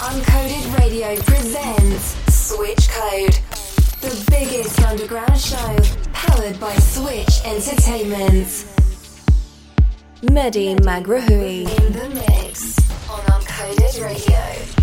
Uncoded Radio presents Switch Code, the biggest underground show powered by Switch Entertainment. Mehdi Maghraoui in the mix on Uncoded Radio.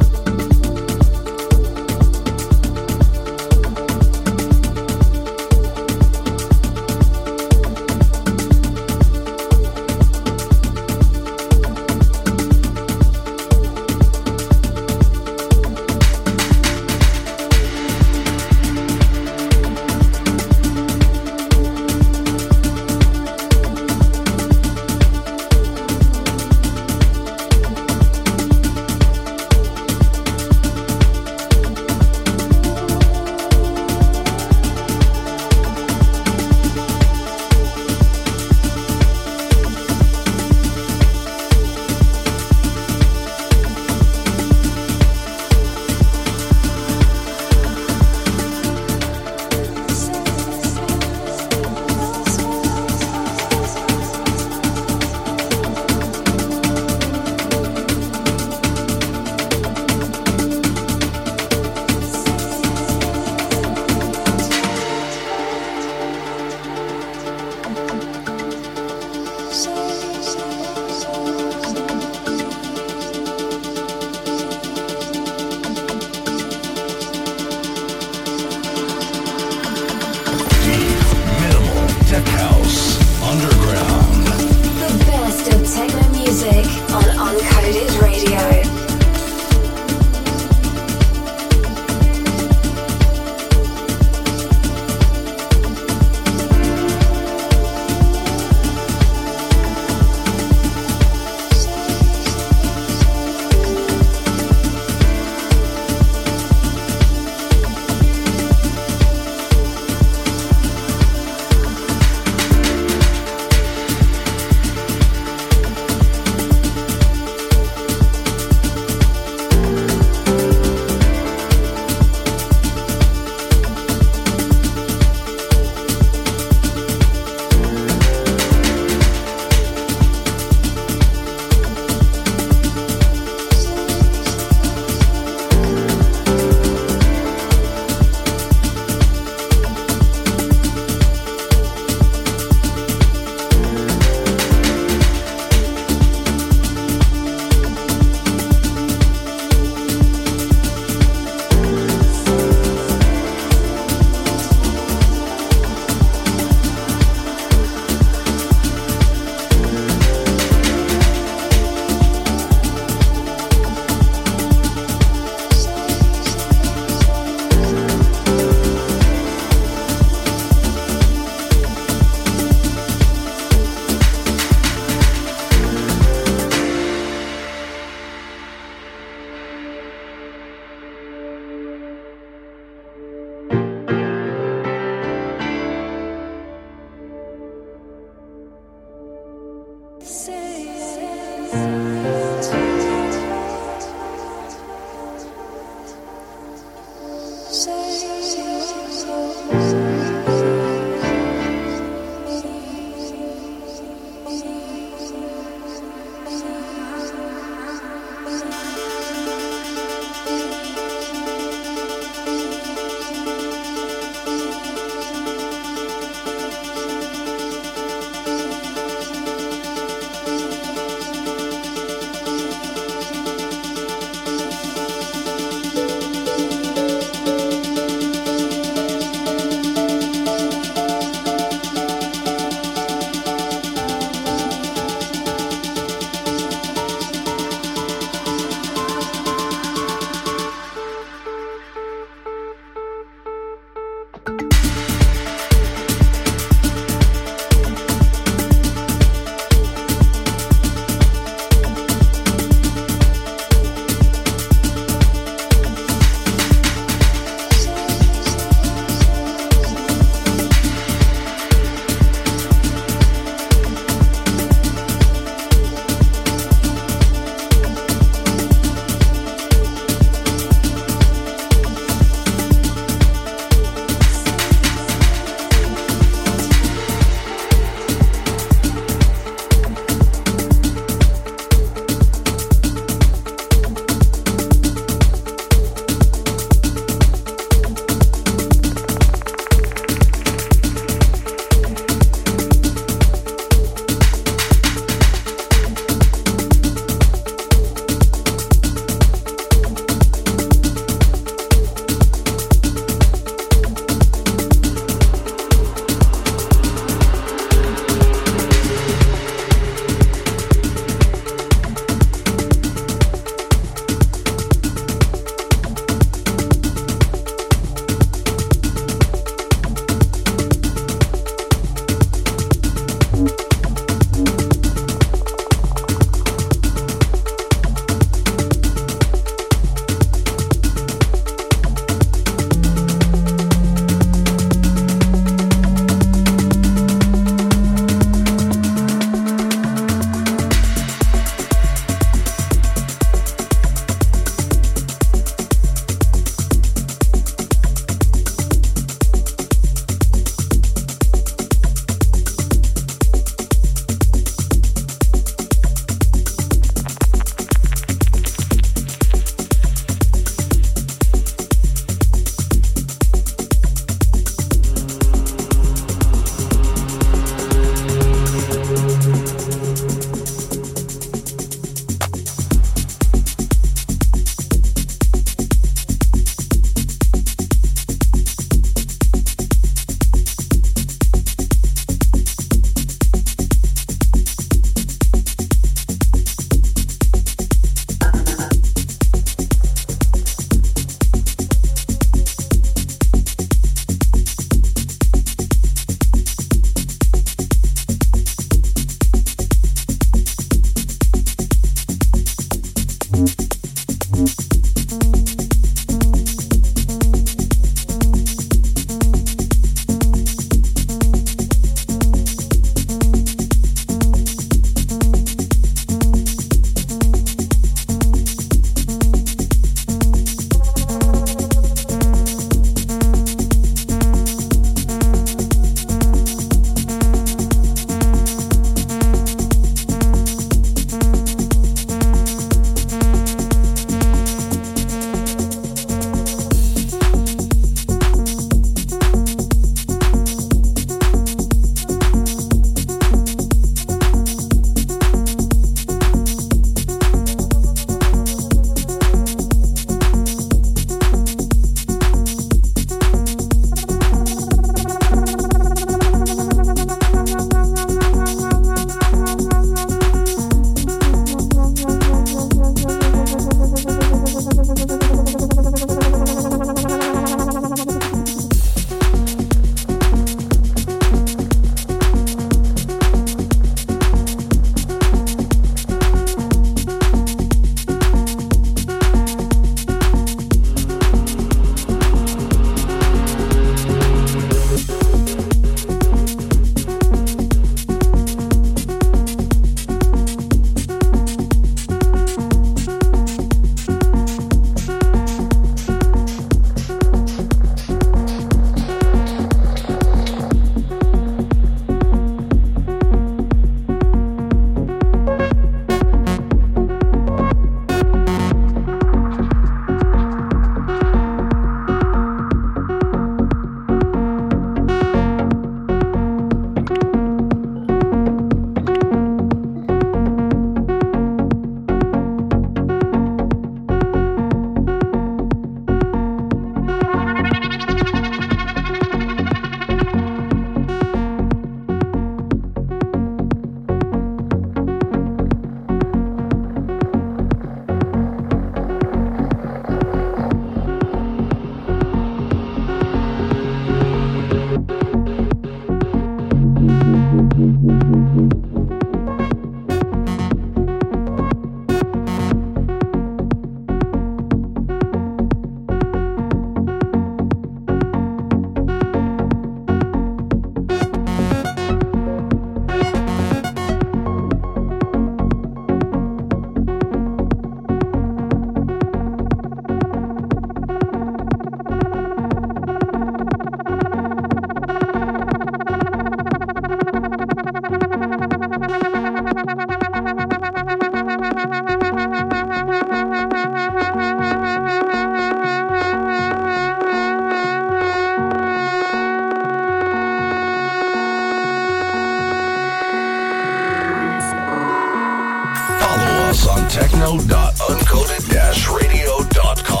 us on techno.uncoded-radio.com.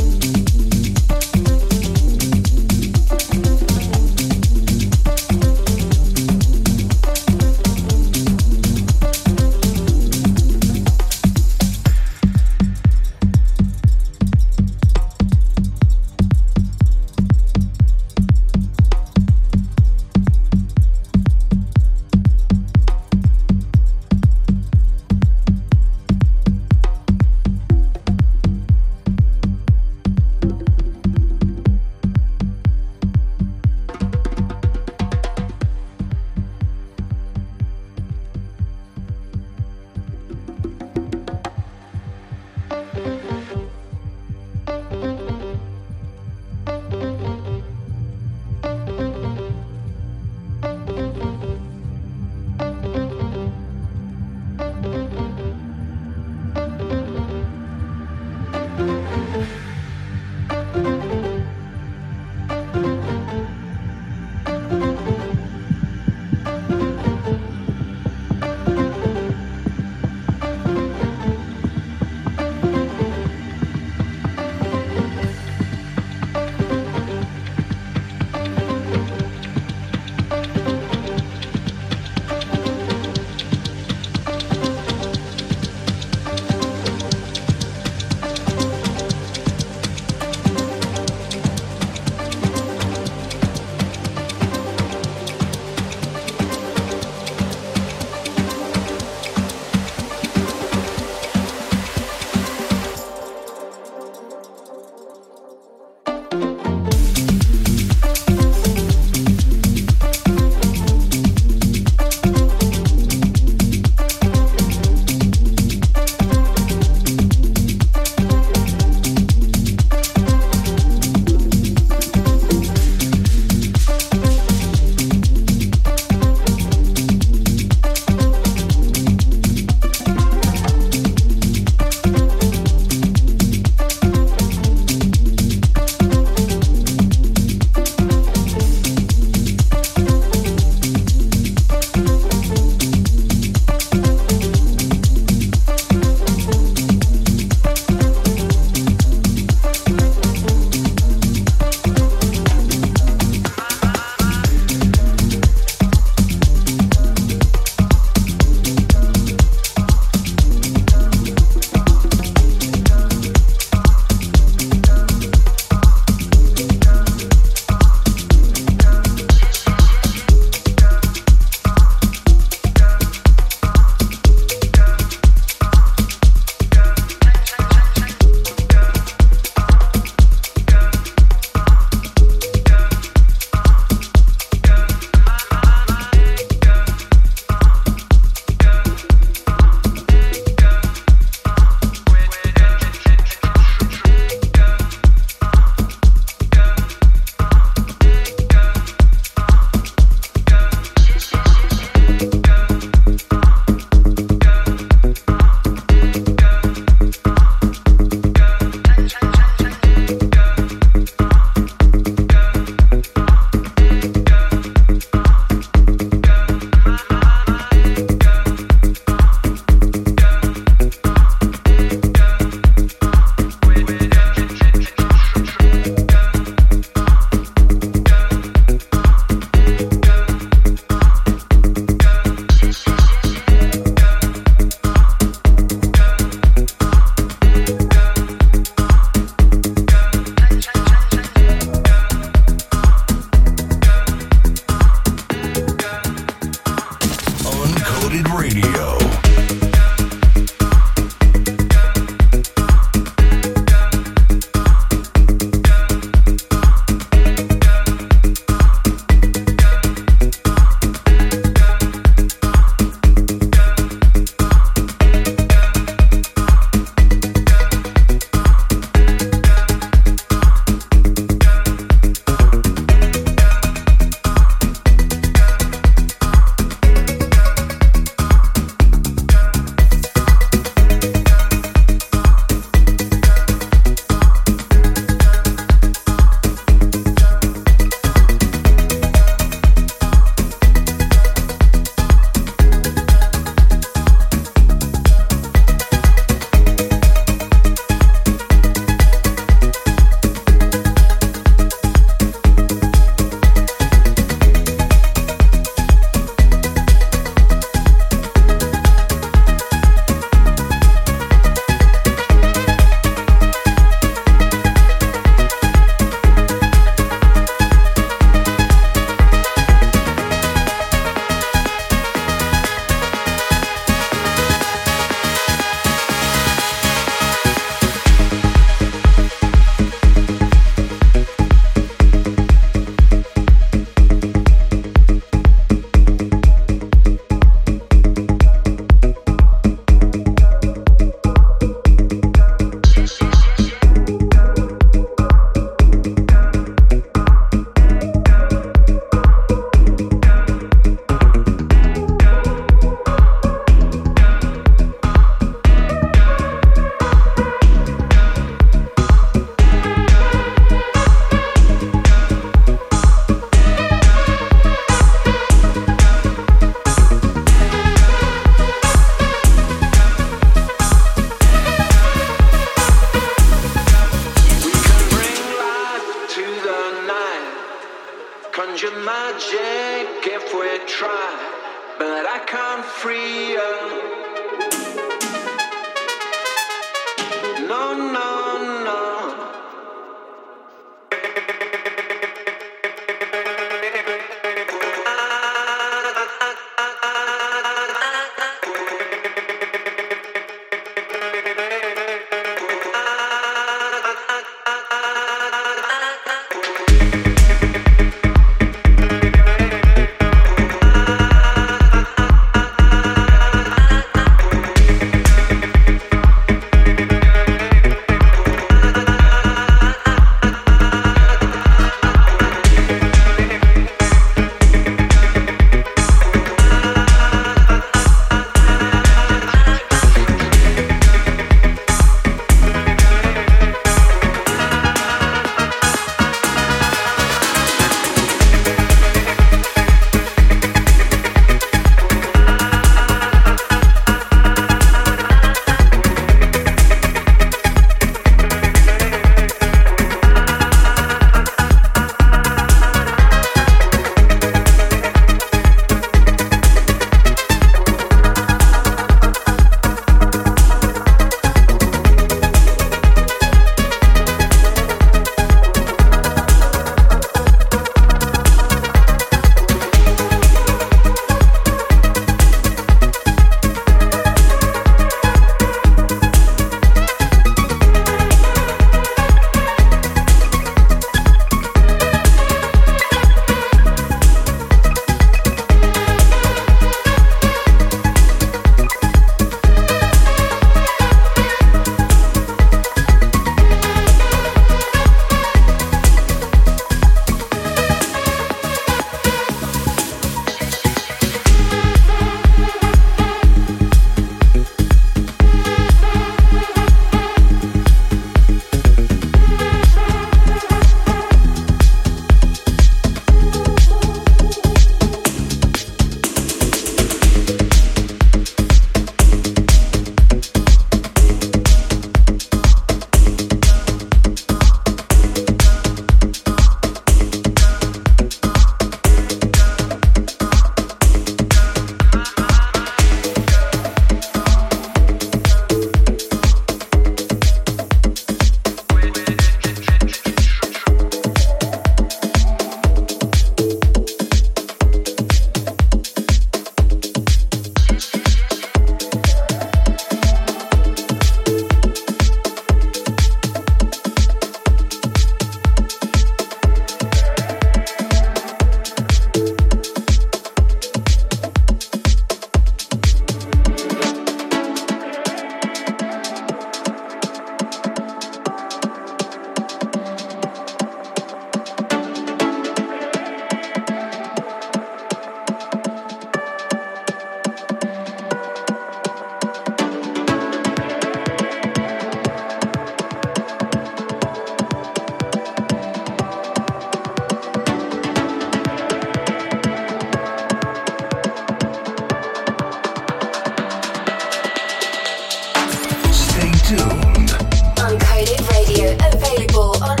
available on